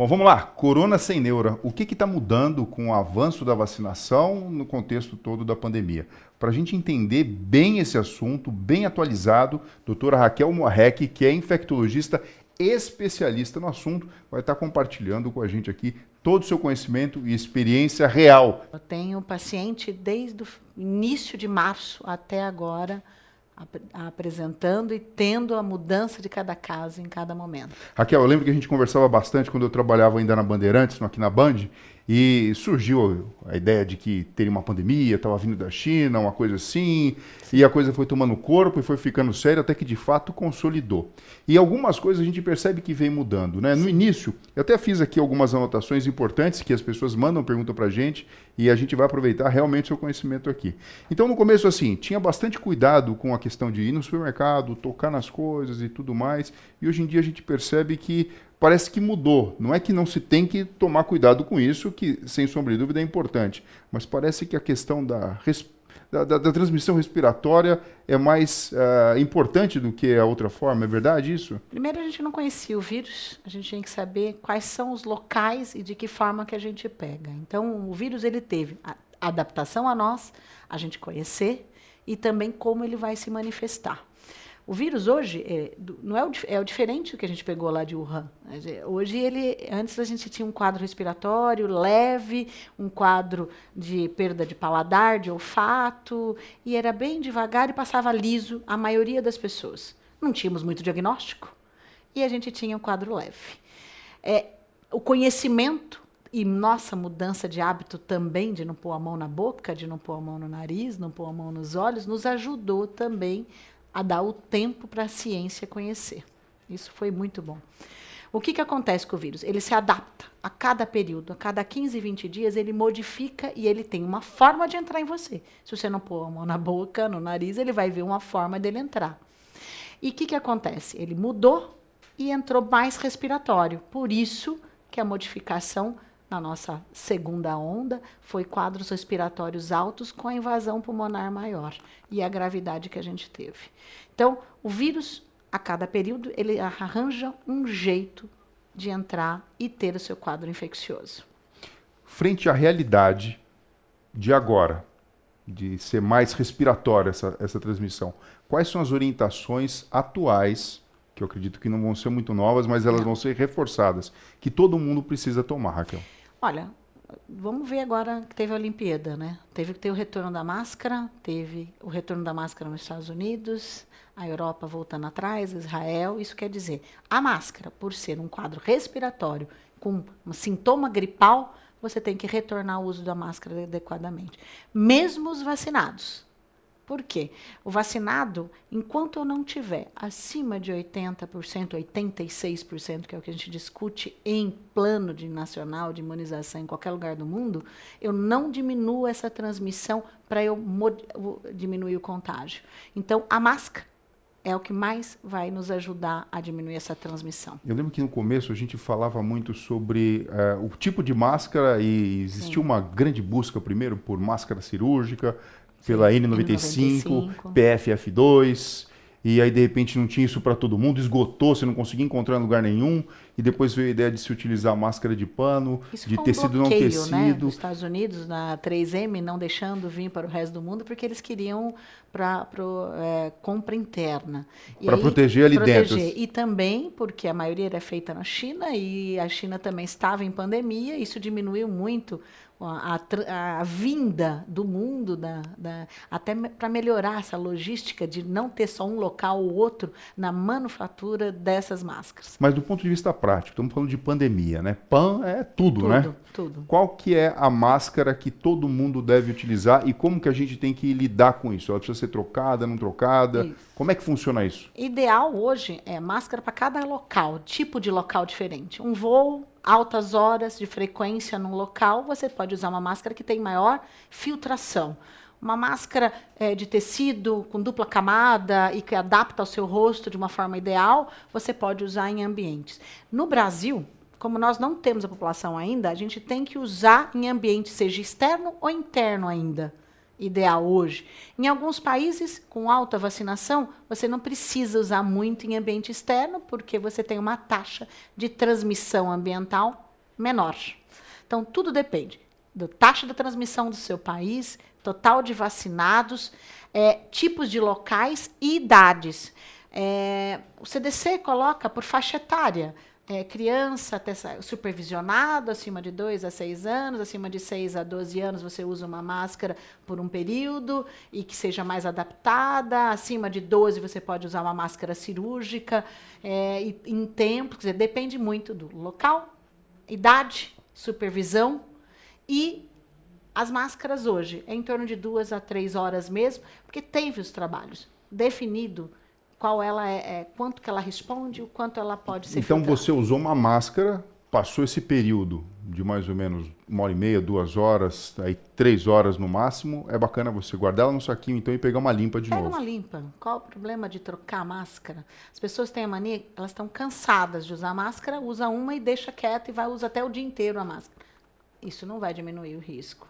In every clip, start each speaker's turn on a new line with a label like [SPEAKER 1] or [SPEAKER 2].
[SPEAKER 1] Bom, vamos lá. Corona sem neura. O que está mudando com o avanço da vacinação no contexto todo da pandemia? Para a gente entender bem esse assunto, bem atualizado, doutora Raquel Morrec, que é infectologista especialista no assunto, vai estar compartilhando com a gente aqui todo o seu conhecimento e experiência real.
[SPEAKER 2] Eu tenho paciente desde o início de março até agora apresentando e tendo a mudança de cada caso em cada momento.
[SPEAKER 1] Raquel, eu lembro que a gente conversava bastante quando eu trabalhava ainda na Bandeirantes, aqui na Band, e surgiu a ideia de que teria uma pandemia, estava vindo da China, uma coisa assim, e a coisa foi tomando corpo e foi ficando séria até que de fato consolidou. E algumas coisas a gente percebe que vem mudando. Né? No início, eu até fiz aqui algumas anotações importantes que as pessoas mandam pergunta para a gente e a gente vai aproveitar realmente seu conhecimento aqui. Então, no começo, assim, tinha bastante cuidado com a questão de ir no supermercado, tocar nas coisas e tudo mais, e hoje em dia a gente percebe que parece que mudou. Não é que não se tem que tomar cuidado com isso, que sem sombra de dúvida é importante, mas parece que a questão da, da, da, da transmissão respiratória é mais uh, importante do que a outra forma. É verdade isso?
[SPEAKER 2] Primeiro, a gente não conhecia o vírus, a gente tinha que saber quais são os locais e de que forma que a gente pega. Então, o vírus ele teve a adaptação a nós, a gente conhecer e também como ele vai se manifestar. O vírus hoje é, não é o, é o diferente do que a gente pegou lá de Wuhan. Hoje ele, antes a gente tinha um quadro respiratório leve, um quadro de perda de paladar, de olfato, e era bem devagar e passava liso a maioria das pessoas. Não tínhamos muito diagnóstico e a gente tinha um quadro leve. É, o conhecimento e nossa mudança de hábito também de não pôr a mão na boca, de não pôr a mão no nariz, não pôr a mão nos olhos, nos ajudou também a dar o tempo para a ciência conhecer. Isso foi muito bom. O que, que acontece com o vírus? Ele se adapta a cada período, a cada 15, 20 dias, ele modifica e ele tem uma forma de entrar em você. Se você não pôr a mão na boca, no nariz, ele vai ver uma forma dele entrar. E o que, que acontece? Ele mudou e entrou mais respiratório. Por isso que a modificação na nossa segunda onda foi quadros respiratórios altos com a invasão pulmonar maior e a gravidade que a gente teve. Então, o vírus, a cada período, ele arranja um jeito de entrar e ter o seu quadro infeccioso.
[SPEAKER 1] Frente à realidade de agora, de ser mais respiratória essa, essa transmissão, quais são as orientações atuais que eu acredito que não vão ser muito novas, mas elas vão ser reforçadas, que todo mundo precisa tomar, Raquel.
[SPEAKER 2] Olha, vamos ver agora que teve a Olimpíada, né? Teve que ter o retorno da máscara, teve o retorno da máscara nos Estados Unidos, a Europa voltando atrás, Israel. Isso quer dizer, a máscara, por ser um quadro respiratório com um sintoma gripal, você tem que retornar o uso da máscara adequadamente. Mesmo os vacinados. Por quê? O vacinado, enquanto eu não tiver acima de 80%, 86%, que é o que a gente discute em plano de nacional de imunização em qualquer lugar do mundo, eu não diminuo essa transmissão para eu diminuir o contágio. Então, a máscara é o que mais vai nos ajudar a diminuir essa transmissão.
[SPEAKER 1] Eu lembro que no começo a gente falava muito sobre uh, o tipo de máscara e existiu Sim. uma grande busca primeiro por máscara cirúrgica, pela N95, N95. PFF2, e aí de repente não tinha isso para todo mundo, esgotou, você não conseguia encontrar em lugar nenhum, e depois veio a ideia de se utilizar máscara de pano,
[SPEAKER 2] isso
[SPEAKER 1] de
[SPEAKER 2] um
[SPEAKER 1] tecido
[SPEAKER 2] bloqueio,
[SPEAKER 1] não tecido.
[SPEAKER 2] Né, dos Estados Unidos, na 3M, não deixando vir para o resto do mundo, porque eles queriam para é, compra interna.
[SPEAKER 1] Para proteger ali proteger. dentro.
[SPEAKER 2] E também porque a maioria era feita na China e a China também estava em pandemia, isso diminuiu muito a, a, a vinda do mundo, da, da até para melhorar essa logística de não ter só um local ou outro na manufatura dessas máscaras.
[SPEAKER 1] Mas do ponto de vista prático, estamos falando de pandemia, né? PAN é tudo, tudo né?
[SPEAKER 2] Tudo.
[SPEAKER 1] Qual que é a máscara que todo mundo deve utilizar e como que a gente tem que lidar com isso? Ela precisa ser trocada, não trocada? Isso. Como é que funciona isso?
[SPEAKER 2] Ideal hoje é máscara para cada local, tipo de local diferente. Um voo altas horas de frequência num local, você pode usar uma máscara que tem maior filtração. Uma máscara é, de tecido com dupla camada e que adapta ao seu rosto de uma forma ideal, você pode usar em ambientes. No Brasil, como nós não temos a população ainda, a gente tem que usar em ambiente, seja externo ou interno ainda. Ideal hoje. Em alguns países, com alta vacinação, você não precisa usar muito em ambiente externo, porque você tem uma taxa de transmissão ambiental menor. Então, tudo depende da taxa de transmissão do seu país, total de vacinados, é, tipos de locais e idades. É, o CDC coloca por faixa etária é, criança até supervisionado, acima de 2 a 6 anos, acima de 6 a 12 anos você usa uma máscara por um período e que seja mais adaptada, acima de 12 você pode usar uma máscara cirúrgica é, e, em tempo, quer dizer, depende muito do local, idade, supervisão e as máscaras hoje é em torno de duas a três horas mesmo, porque teve os trabalhos definido qual ela é, é, quanto que ela responde, o quanto ela pode ser
[SPEAKER 1] Então
[SPEAKER 2] filtrada.
[SPEAKER 1] você usou uma máscara, passou esse período de mais ou menos uma hora e meia, duas horas, aí três horas no máximo, é bacana você guardar ela no saquinho então e pegar uma limpa de
[SPEAKER 2] Pega
[SPEAKER 1] novo.
[SPEAKER 2] uma limpa. Qual o problema de trocar a máscara? As pessoas têm a mania, elas estão cansadas de usar máscara, usa uma e deixa quieta e vai usar até o dia inteiro a máscara. Isso não vai diminuir o risco.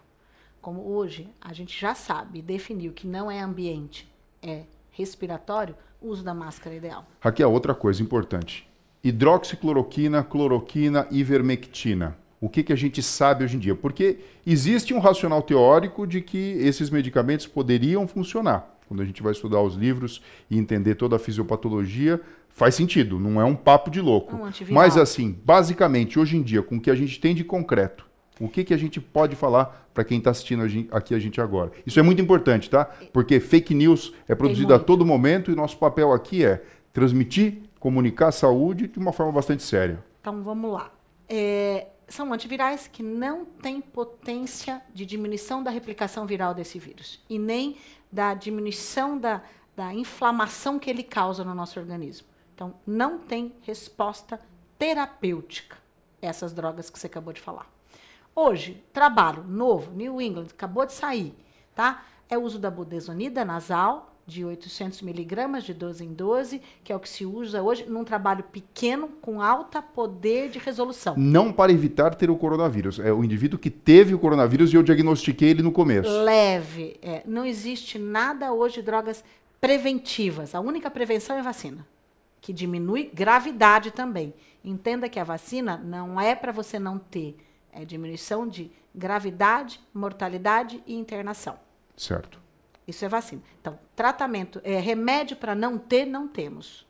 [SPEAKER 2] Como hoje a gente já sabe, definiu que não é ambiente, é respiratório, uso da máscara é ideal.
[SPEAKER 1] Raquel, outra coisa importante. Hidroxicloroquina, cloroquina, ivermectina. O que, que a gente sabe hoje em dia? Porque existe um racional teórico de que esses medicamentos poderiam funcionar. Quando a gente vai estudar os livros e entender toda a fisiopatologia, faz sentido, não é um papo de louco.
[SPEAKER 2] Um antiviral.
[SPEAKER 1] Mas assim, basicamente, hoje em dia, com o que a gente tem de concreto, o que, que a gente pode falar para quem está assistindo aqui a gente agora? Isso é muito importante, tá? Porque fake news é produzida a todo momento e nosso papel aqui é transmitir, comunicar a saúde de uma forma bastante séria.
[SPEAKER 2] Então vamos lá. É, são antivirais que não têm potência de diminuição da replicação viral desse vírus e nem da diminuição da, da inflamação que ele causa no nosso organismo. Então, não tem resposta terapêutica essas drogas que você acabou de falar. Hoje, trabalho novo, New England, acabou de sair, tá? É o uso da budesonida nasal, de 800 miligramas, de 12 em 12, que é o que se usa hoje num trabalho pequeno, com alta poder de resolução.
[SPEAKER 1] Não para evitar ter o coronavírus. É o indivíduo que teve o coronavírus e eu diagnostiquei ele no começo.
[SPEAKER 2] Leve. é, não existe nada hoje de drogas preventivas. A única prevenção é vacina, que diminui gravidade também. Entenda que a vacina não é para você não ter é diminuição de gravidade, mortalidade e internação.
[SPEAKER 1] Certo.
[SPEAKER 2] Isso é vacina. Então, tratamento, é, remédio para não ter, não temos.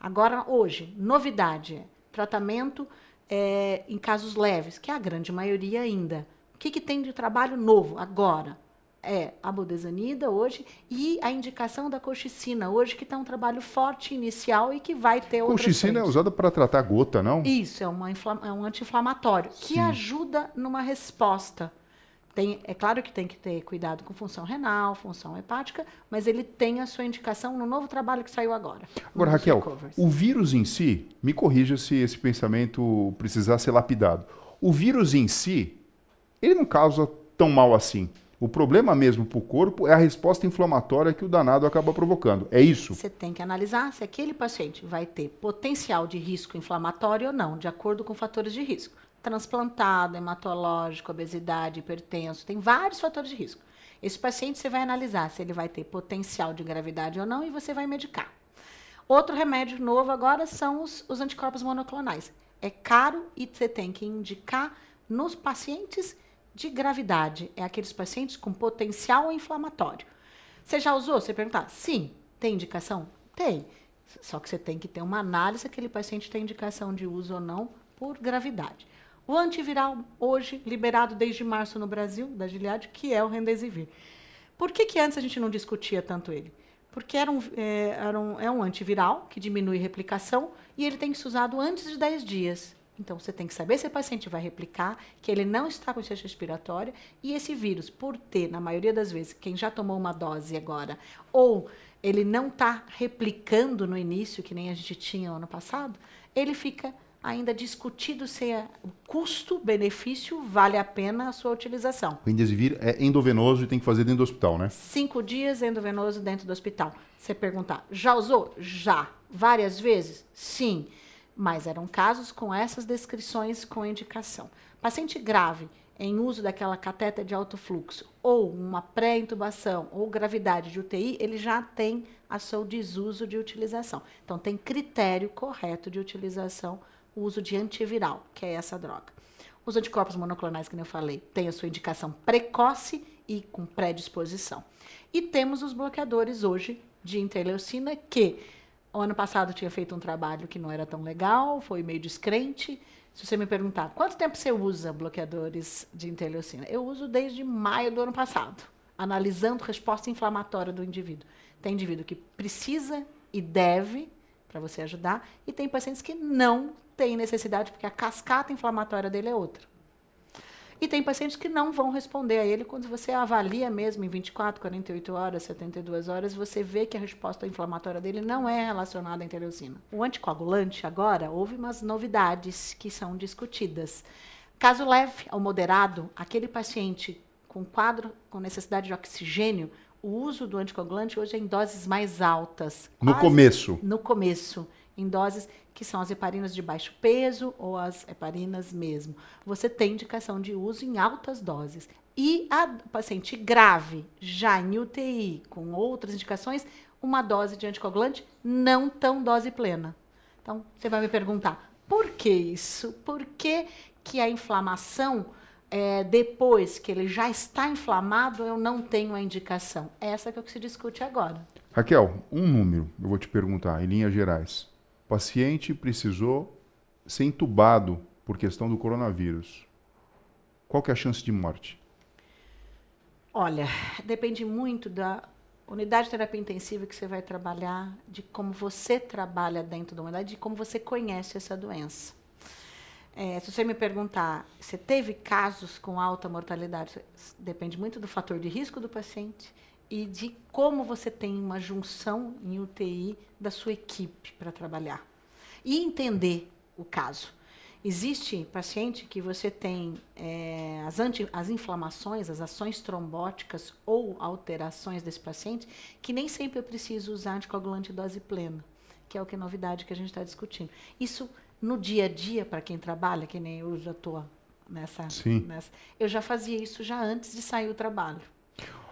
[SPEAKER 2] Agora, hoje, novidade, é tratamento é, em casos leves, que é a grande maioria ainda. O que, que tem de trabalho novo agora? É a budesonida hoje e a indicação da colchicina hoje, que está um trabalho forte inicial e que vai ter outras
[SPEAKER 1] Colchicina é usada para tratar gota, não?
[SPEAKER 2] Isso, é, uma é um anti-inflamatório que ajuda numa resposta. Tem, é claro que tem que ter cuidado com função renal, função hepática, mas ele tem a sua indicação no novo trabalho que saiu agora.
[SPEAKER 1] Agora, Raquel,
[SPEAKER 2] recovers.
[SPEAKER 1] o vírus em si, me corrija se esse pensamento precisar ser lapidado. O vírus em si, ele não causa tão mal assim. O problema mesmo para o corpo é a resposta inflamatória que o danado acaba provocando. É isso?
[SPEAKER 2] Você tem que analisar se aquele paciente vai ter potencial de risco inflamatório ou não, de acordo com fatores de risco. Transplantado, hematológico, obesidade, hipertenso, tem vários fatores de risco. Esse paciente você vai analisar se ele vai ter potencial de gravidade ou não e você vai medicar. Outro remédio novo agora são os, os anticorpos monoclonais. É caro e você tem que indicar nos pacientes de gravidade. É aqueles pacientes com potencial inflamatório. Você já usou? Você perguntar? Sim. Tem indicação? Tem. Só que você tem que ter uma análise se aquele paciente tem indicação de uso ou não por gravidade. O antiviral, hoje, liberado desde março no Brasil, da Gilead, que é o Remdesivir. Por que, que antes a gente não discutia tanto ele? Porque era um, é, era um, é um antiviral que diminui replicação e ele tem que ser usado antes de 10 dias. Então, você tem que saber se o paciente vai replicar, que ele não está com insuficiência respiratória e esse vírus, por ter, na maioria das vezes, quem já tomou uma dose agora, ou ele não está replicando no início, que nem a gente tinha ano passado, ele fica ainda discutido se é- custo-benefício vale a pena a sua utilização.
[SPEAKER 1] O Remdesivir é endovenoso e tem que fazer dentro do hospital, né?
[SPEAKER 2] Cinco dias endovenoso dentro do hospital. Você perguntar, já usou? Já. Várias vezes? Sim. Mas eram casos com essas descrições com indicação. Paciente grave, em uso daquela cateta de alto fluxo, ou uma pré-intubação, ou gravidade de UTI, ele já tem a seu desuso de utilização. Então, tem critério correto de utilização, o uso de antiviral, que é essa droga. Os anticorpos monoclonais, que eu falei, têm a sua indicação precoce e com predisposição. E temos os bloqueadores hoje de interleucina, que o ano passado tinha feito um trabalho que não era tão legal, foi meio descrente, se você me perguntar quanto tempo você usa bloqueadores de interleucina, eu uso desde maio do ano passado, analisando resposta inflamatória do indivíduo. Tem indivíduo que precisa e deve para você ajudar, e tem pacientes que não têm necessidade, porque a cascata inflamatória dele é outra. E tem pacientes que não vão responder a ele quando você avalia mesmo em 24, 48 horas, 72 horas, você vê que a resposta inflamatória dele não é relacionada à interleucina. O anticoagulante, agora, houve umas novidades que são discutidas. Caso leve ao moderado, aquele paciente com quadro com necessidade de oxigênio, o uso do anticoagulante hoje é em doses mais altas.
[SPEAKER 1] No começo.
[SPEAKER 2] No começo em doses que são as heparinas de baixo peso ou as heparinas mesmo. Você tem indicação de uso em altas doses. E a paciente grave, já em UTI, com outras indicações, uma dose de anticoagulante não tão dose plena. Então, você vai me perguntar, por que isso? Por que, que a inflamação, é, depois que ele já está inflamado, eu não tenho a indicação? Essa que é o que se discute agora.
[SPEAKER 1] Raquel, um número, eu vou te perguntar, em linhas gerais paciente precisou ser entubado por questão do coronavírus. Qual que é a chance de morte?
[SPEAKER 2] Olha, depende muito da unidade de terapia intensiva que você vai trabalhar, de como você trabalha dentro da unidade, de como você conhece essa doença. É, se você me perguntar, você teve casos com alta mortalidade? Depende muito do fator de risco do paciente e de como você tem uma junção em UTI da sua equipe para trabalhar. E entender o caso. Existe paciente que você tem é, as, anti, as inflamações, as ações trombóticas ou alterações desse paciente, que nem sempre eu preciso usar anticoagulante dose plena, que é o que é novidade que a gente está discutindo. Isso no dia a dia, para quem trabalha, que nem eu já estou nessa, nessa. Eu já fazia isso já antes de sair o trabalho.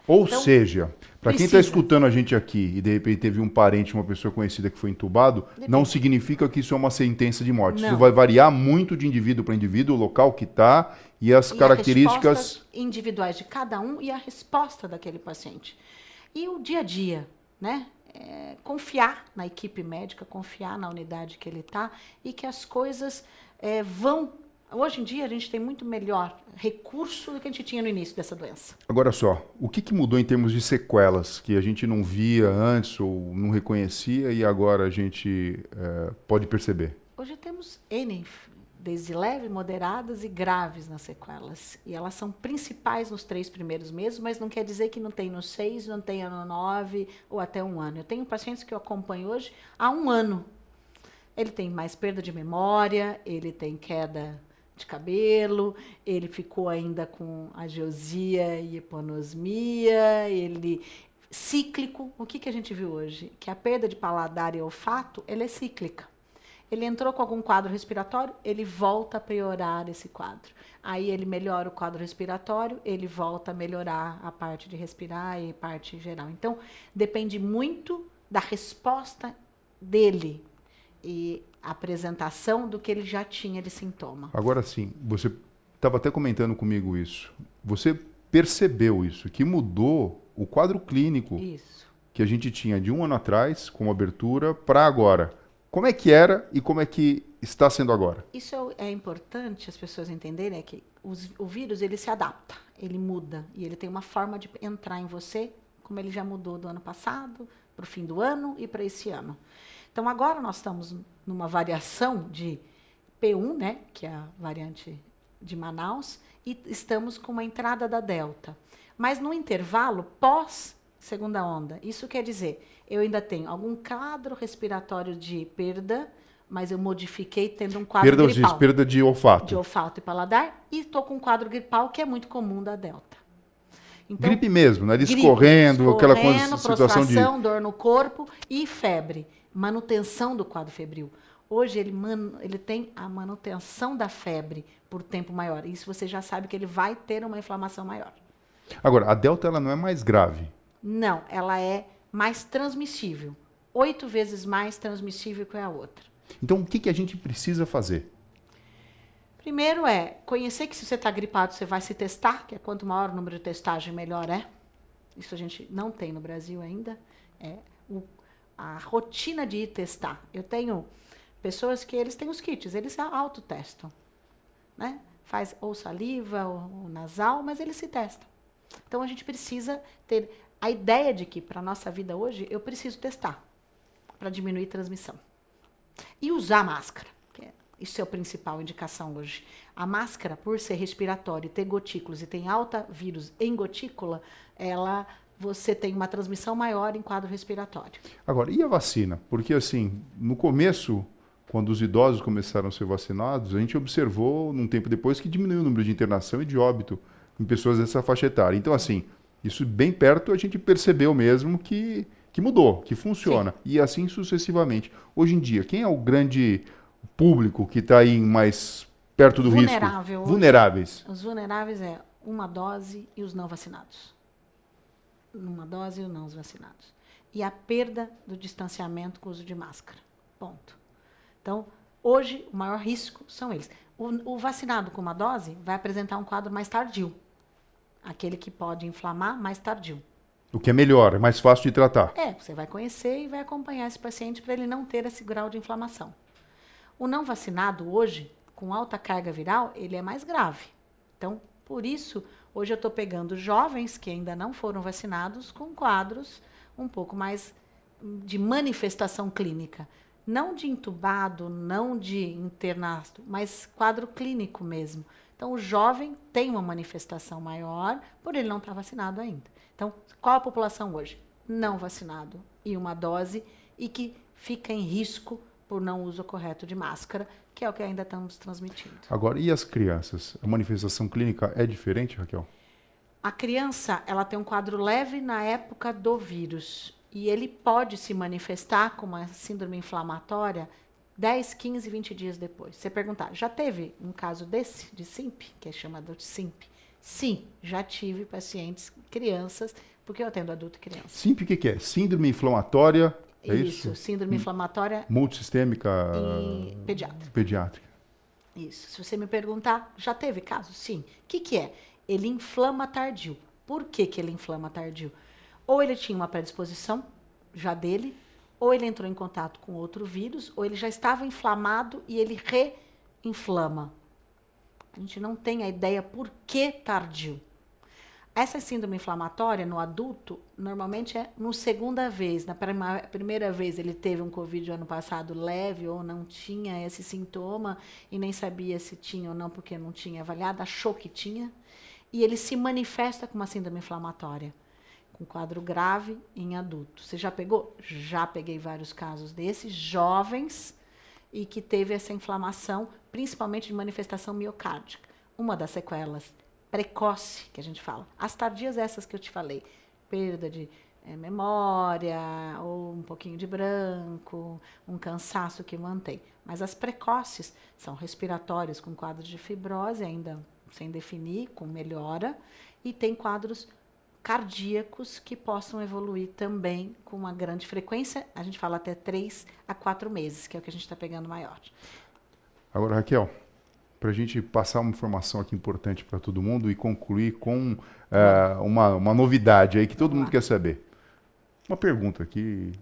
[SPEAKER 1] Ou então, seja, para quem está escutando a gente aqui e de repente teve um parente, uma pessoa conhecida que foi entubado, Depende. não significa que isso é uma sentença de morte. Não. Isso vai variar muito de indivíduo para indivíduo, o local que está e as e características
[SPEAKER 2] individuais de cada um e a resposta daquele paciente. E o dia a dia, né? É, confiar na equipe médica, confiar na unidade que ele está e que as coisas é, vão Hoje em dia a gente tem muito melhor recurso do que a gente tinha no início dessa doença.
[SPEAKER 1] Agora só, o que, que mudou em termos de sequelas que a gente não via antes ou não reconhecia e agora a gente é, pode perceber?
[SPEAKER 2] Hoje temos N, desde leve, moderadas e graves nas sequelas. E elas são principais nos três primeiros meses, mas não quer dizer que não tem no seis, não tenha no nove ou até um ano. Eu tenho pacientes que eu acompanho hoje há um ano. Ele tem mais perda de memória, ele tem queda de cabelo, ele ficou ainda com ageusia e eponosmia, ele cíclico. O que, que a gente viu hoje? Que a perda de paladar e olfato, ela é cíclica. Ele entrou com algum quadro respiratório, ele volta a piorar esse quadro. Aí ele melhora o quadro respiratório, ele volta a melhorar a parte de respirar e parte geral. Então, depende muito da resposta dele. E apresentação do que ele já tinha de sintoma.
[SPEAKER 1] Agora sim, você estava até comentando comigo isso. Você percebeu isso, que mudou o quadro clínico
[SPEAKER 2] isso.
[SPEAKER 1] que a gente tinha de um ano atrás, com abertura, para agora. Como é que era e como é que está sendo agora?
[SPEAKER 2] Isso é, é importante as pessoas entenderem é que os, o vírus ele se adapta, ele muda e ele tem uma forma de entrar em você, como ele já mudou do ano passado para o fim do ano e para esse ano. Então agora nós estamos numa variação de P1, né, que é a variante de Manaus, e estamos com uma entrada da Delta. Mas no intervalo pós segunda onda, isso quer dizer, eu ainda tenho algum quadro respiratório de perda, mas eu modifiquei tendo um quadro
[SPEAKER 1] perda,
[SPEAKER 2] gripal.
[SPEAKER 1] Diz, perda de olfato.
[SPEAKER 2] De olfato e paladar, e estou com um quadro gripal que é muito comum da Delta.
[SPEAKER 1] Então, gripe mesmo, nariz gripe, escorrendo, aquela coisa, situação de...
[SPEAKER 2] dor no corpo e febre manutenção do quadro febril. Hoje ele, man, ele tem a manutenção da febre por tempo maior. Isso você já sabe que ele vai ter uma inflamação maior.
[SPEAKER 1] Agora, a delta ela não é mais grave?
[SPEAKER 2] Não, ela é mais transmissível. Oito vezes mais transmissível que a outra.
[SPEAKER 1] Então, o que, que a gente precisa fazer?
[SPEAKER 2] Primeiro é conhecer que se você está gripado, você vai se testar, que é quanto maior o número de testagem, melhor é. Isso a gente não tem no Brasil ainda. É o, a rotina de ir testar. Eu tenho pessoas que eles têm os kits, eles autotestam. Né? Faz ou saliva ou, ou nasal, mas eles se testam. Então a gente precisa ter a ideia de que para a nossa vida hoje eu preciso testar para diminuir transmissão. E usar máscara. Isso é a principal indicação hoje. A máscara, por ser respiratória ter gotículos e tem alta vírus em gotícula, ela você tem uma transmissão maior em quadro respiratório.
[SPEAKER 1] Agora, e a vacina? Porque assim, no começo, quando os idosos começaram a ser vacinados, a gente observou, num tempo depois, que diminuiu o número de internação e de óbito em pessoas dessa faixa etária. Então, assim, isso bem perto a gente percebeu mesmo que, que mudou, que funciona. Sim. E assim sucessivamente. Hoje em dia, quem é o grande público que está aí mais perto do Vulnerável. risco? Vulneráveis.
[SPEAKER 2] Os vulneráveis é uma dose e os não vacinados. Uma dose os não vacinados. E a perda do distanciamento com o uso de máscara. Ponto. Então, hoje, o maior risco são eles. O, o vacinado com uma dose vai apresentar um quadro mais tardio. Aquele que pode inflamar mais tardio.
[SPEAKER 1] O que é melhor, é mais fácil de tratar.
[SPEAKER 2] É, você vai conhecer e vai acompanhar esse paciente para ele não ter esse grau de inflamação. O não vacinado hoje, com alta carga viral, ele é mais grave. Então, por isso, hoje eu estou pegando jovens que ainda não foram vacinados com quadros um pouco mais de manifestação clínica. Não de entubado, não de internado, mas quadro clínico mesmo. Então, o jovem tem uma manifestação maior por ele não estar tá vacinado ainda. Então, qual a população hoje? Não vacinado e uma dose e que fica em risco por não uso correto de máscara, que é o que ainda estamos transmitindo.
[SPEAKER 1] Agora, e as crianças? A manifestação clínica é diferente, Raquel?
[SPEAKER 2] A criança, ela tem um quadro leve na época do vírus e ele pode se manifestar com uma síndrome inflamatória 10, 15, 20 dias depois. Você perguntar, já teve um caso desse, de SIMP, que é chamado de SIMP? Sim, já tive pacientes, crianças, porque eu atendo adulto e criança.
[SPEAKER 1] SIMP o que, que é? Síndrome inflamatória é
[SPEAKER 2] isso, isso, síndrome hum. inflamatória.
[SPEAKER 1] Multissistêmica.
[SPEAKER 2] Pediátrica.
[SPEAKER 1] Pediátrica.
[SPEAKER 2] Isso. Se você me perguntar, já teve caso? Sim. O que, que é? Ele inflama tardio. Por que, que ele inflama tardio? Ou ele tinha uma predisposição já dele, ou ele entrou em contato com outro vírus, ou ele já estava inflamado e ele reinflama. A gente não tem a ideia por que tardio. Essa síndrome inflamatória no adulto, normalmente é no segunda vez. Na primeira vez ele teve um Covid ano passado leve ou não tinha esse sintoma e nem sabia se tinha ou não porque não tinha avaliado, achou que tinha. E ele se manifesta com uma síndrome inflamatória, com quadro grave em adulto. Você já pegou? Já peguei vários casos desses, jovens, e que teve essa inflamação, principalmente de manifestação miocárdica. Uma das sequelas precoce, que a gente fala. As tardias essas que eu te falei, perda de é, memória, ou um pouquinho de branco, um cansaço que mantém. Mas as precoces são respiratórias com quadros de fibrose, ainda sem definir, com melhora, e tem quadros cardíacos que possam evoluir também com uma grande frequência. A gente fala até 3 a 4 meses, que é o que a gente está pegando maior.
[SPEAKER 1] Agora, Raquel, para a gente passar uma informação aqui importante para todo mundo e concluir com uh, uma, uma novidade aí que todo mundo quer saber. Uma pergunta que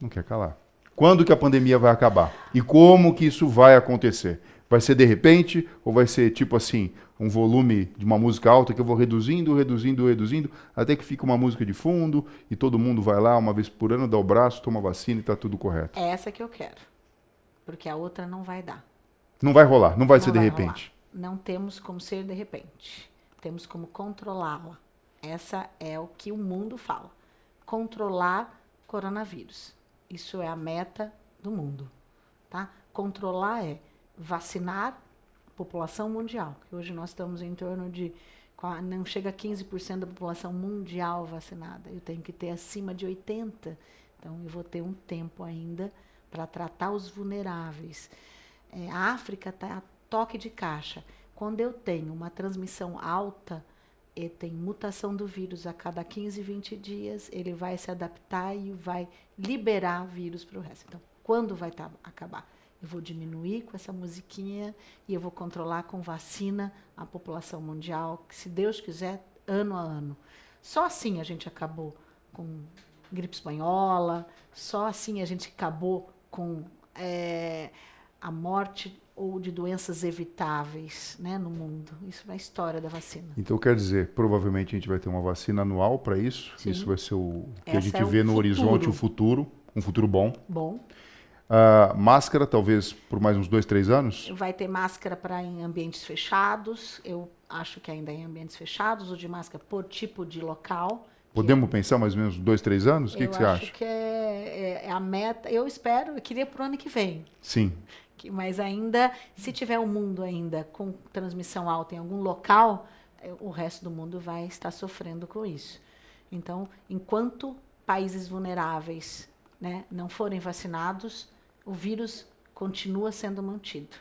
[SPEAKER 1] não quer calar. Quando que a pandemia vai acabar? E como que isso vai acontecer? Vai ser de repente ou vai ser tipo assim, um volume de uma música alta que eu vou reduzindo, reduzindo, reduzindo, até que fica uma música de fundo e todo mundo vai lá uma vez por ano, dá o braço, toma vacina e está tudo correto?
[SPEAKER 2] É essa que eu quero. Porque a outra não vai dar.
[SPEAKER 1] Não vai rolar, não vai não ser vai de repente.
[SPEAKER 2] Rolar. Não temos como ser de repente. Temos como controlá-la. Essa é o que o mundo fala. Controlar coronavírus. Isso é a meta do mundo, tá? Controlar é vacinar a população mundial, que hoje nós estamos em torno de não chega a 15% da população mundial vacinada. Eu tenho que ter acima de 80. Então eu vou ter um tempo ainda para tratar os vulneráveis. É, a África está a toque de caixa. Quando eu tenho uma transmissão alta, e tem mutação do vírus a cada 15, 20 dias, ele vai se adaptar e vai liberar vírus para o resto. Então, quando vai tá, acabar? Eu vou diminuir com essa musiquinha e eu vou controlar com vacina a população mundial, que se Deus quiser, ano a ano. Só assim a gente acabou com gripe espanhola, só assim a gente acabou com é, a morte ou de doenças evitáveis né, no mundo. Isso é a história da vacina.
[SPEAKER 1] Então quer dizer, provavelmente a gente vai ter uma vacina anual para isso. Sim. Isso vai ser o que Essa a gente é vê no futuro. horizonte, o futuro, um futuro bom.
[SPEAKER 2] Bom.
[SPEAKER 1] Uh, máscara, talvez por mais uns dois, três anos?
[SPEAKER 2] Vai ter máscara para em ambientes fechados. Eu acho que ainda é em ambientes fechados, ou de máscara por tipo de local.
[SPEAKER 1] Podemos que... pensar mais ou menos dois, três anos? O que, que você acha?
[SPEAKER 2] Eu acho que é, é, é, a meta. Eu espero, eu queria para o ano que vem.
[SPEAKER 1] Sim.
[SPEAKER 2] Mas ainda, se tiver um mundo ainda com transmissão alta em algum local, é, o resto do mundo vai estar sofrendo com isso. Então, enquanto países vulneráveis né, não forem vacinados, o vírus continua sendo mantido.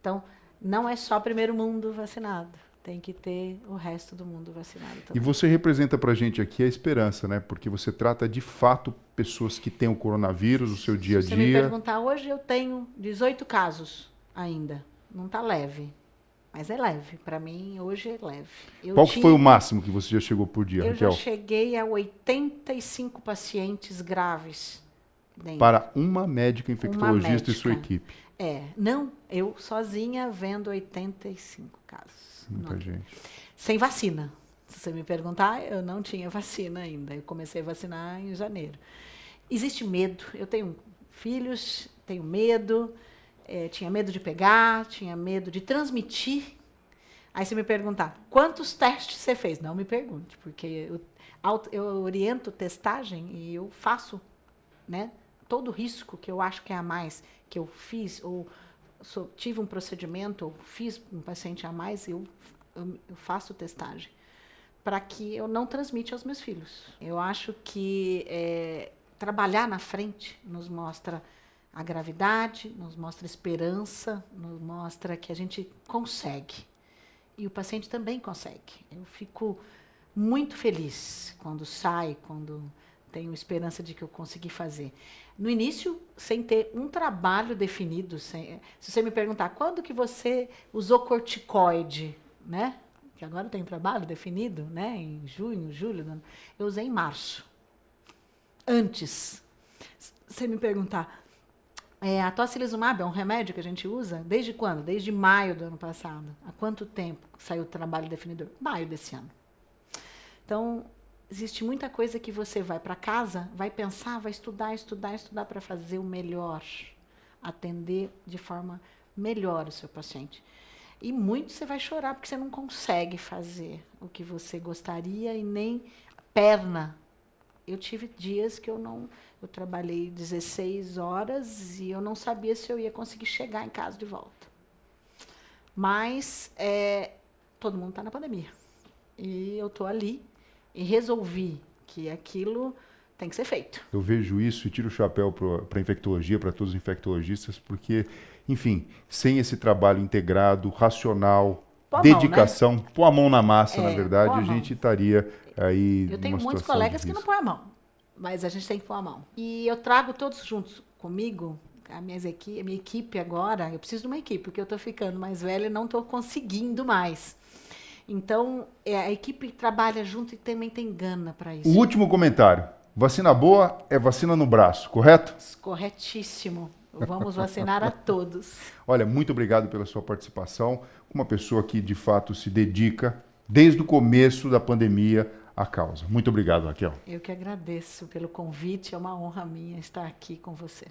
[SPEAKER 2] Então, não é só primeiro mundo vacinado, tem que ter o resto do mundo vacinado também.
[SPEAKER 1] E você representa para a gente aqui a esperança, né? Porque você trata de fato pessoas que têm o coronavírus no seu dia a dia. Se você me
[SPEAKER 2] perguntar, hoje eu tenho 18 casos ainda. Não está leve, mas é leve. Para mim, hoje é leve.
[SPEAKER 1] Eu Qual tinha... foi o máximo que você já chegou por dia,
[SPEAKER 2] eu
[SPEAKER 1] Raquel?
[SPEAKER 2] Eu já cheguei a 85 pacientes graves
[SPEAKER 1] Dentro. Para uma médica infectologista uma médica. e sua equipe.
[SPEAKER 2] É, não, eu sozinha vendo 85 casos.
[SPEAKER 1] Muita gente.
[SPEAKER 2] Sem vacina. Se você me perguntar, eu não tinha vacina ainda. Eu comecei a vacinar em janeiro. Existe medo. Eu tenho filhos, tenho medo, é, tinha medo de pegar, tinha medo de transmitir. Aí você me perguntar, quantos testes você fez? Não me pergunte, porque eu, eu oriento testagem e eu faço, né? todo risco que eu acho que é a mais que eu fiz, ou tive um procedimento, fiz um paciente a mais, eu, eu, eu faço testagem para que eu não transmite aos meus filhos. Eu acho que é, trabalhar na frente nos mostra a gravidade, nos mostra esperança, nos mostra que a gente consegue. E o paciente também consegue. Eu fico muito feliz quando sai, quando tenho esperança de que eu consegui fazer. No início, sem ter um trabalho definido, sem, se você me perguntar quando que você usou corticoide, né? Que agora tem trabalho definido, né? Em junho, julho, eu usei em março. Antes, se você me perguntar, é, a tocilizumab é um remédio que a gente usa desde quando? Desde maio do ano passado. Há quanto tempo saiu o trabalho definidor? Maio desse ano. Então, existe muita coisa que você vai para casa, vai pensar, vai estudar, estudar, estudar para fazer o melhor, atender de forma melhor o seu paciente. E muito você vai chorar porque você não consegue fazer o que você gostaria e nem perna. Eu tive dias que eu não, eu trabalhei 16 horas e eu não sabia se eu ia conseguir chegar em casa de volta. Mas é, todo mundo está na pandemia e eu estou ali e resolvi que aquilo tem que ser feito.
[SPEAKER 1] Eu vejo isso e tiro o chapéu para a infectologia, para todos os infectologistas, porque, enfim, sem esse trabalho integrado, racional, pô dedicação, mão, né? pôr a mão na massa, é, na verdade, a, a gente estaria aí.
[SPEAKER 2] Eu tenho muitos colegas que não põem a mão, mas a gente tem que pôr a mão. E eu trago todos juntos comigo. A minha, equipe, a minha equipe agora, eu preciso de uma equipe, porque eu estou ficando mais velha e não estou conseguindo mais. Então, é, a equipe trabalha junto e também tem gana para isso.
[SPEAKER 1] O último comentário. Vacina boa é vacina no braço, correto?
[SPEAKER 2] Corretíssimo. Vamos vacinar a todos.
[SPEAKER 1] Olha, muito obrigado pela sua participação. Uma pessoa que de fato se dedica desde o começo da pandemia à causa. Muito obrigado, Raquel.
[SPEAKER 2] Eu que agradeço pelo convite. É uma honra minha estar aqui com você.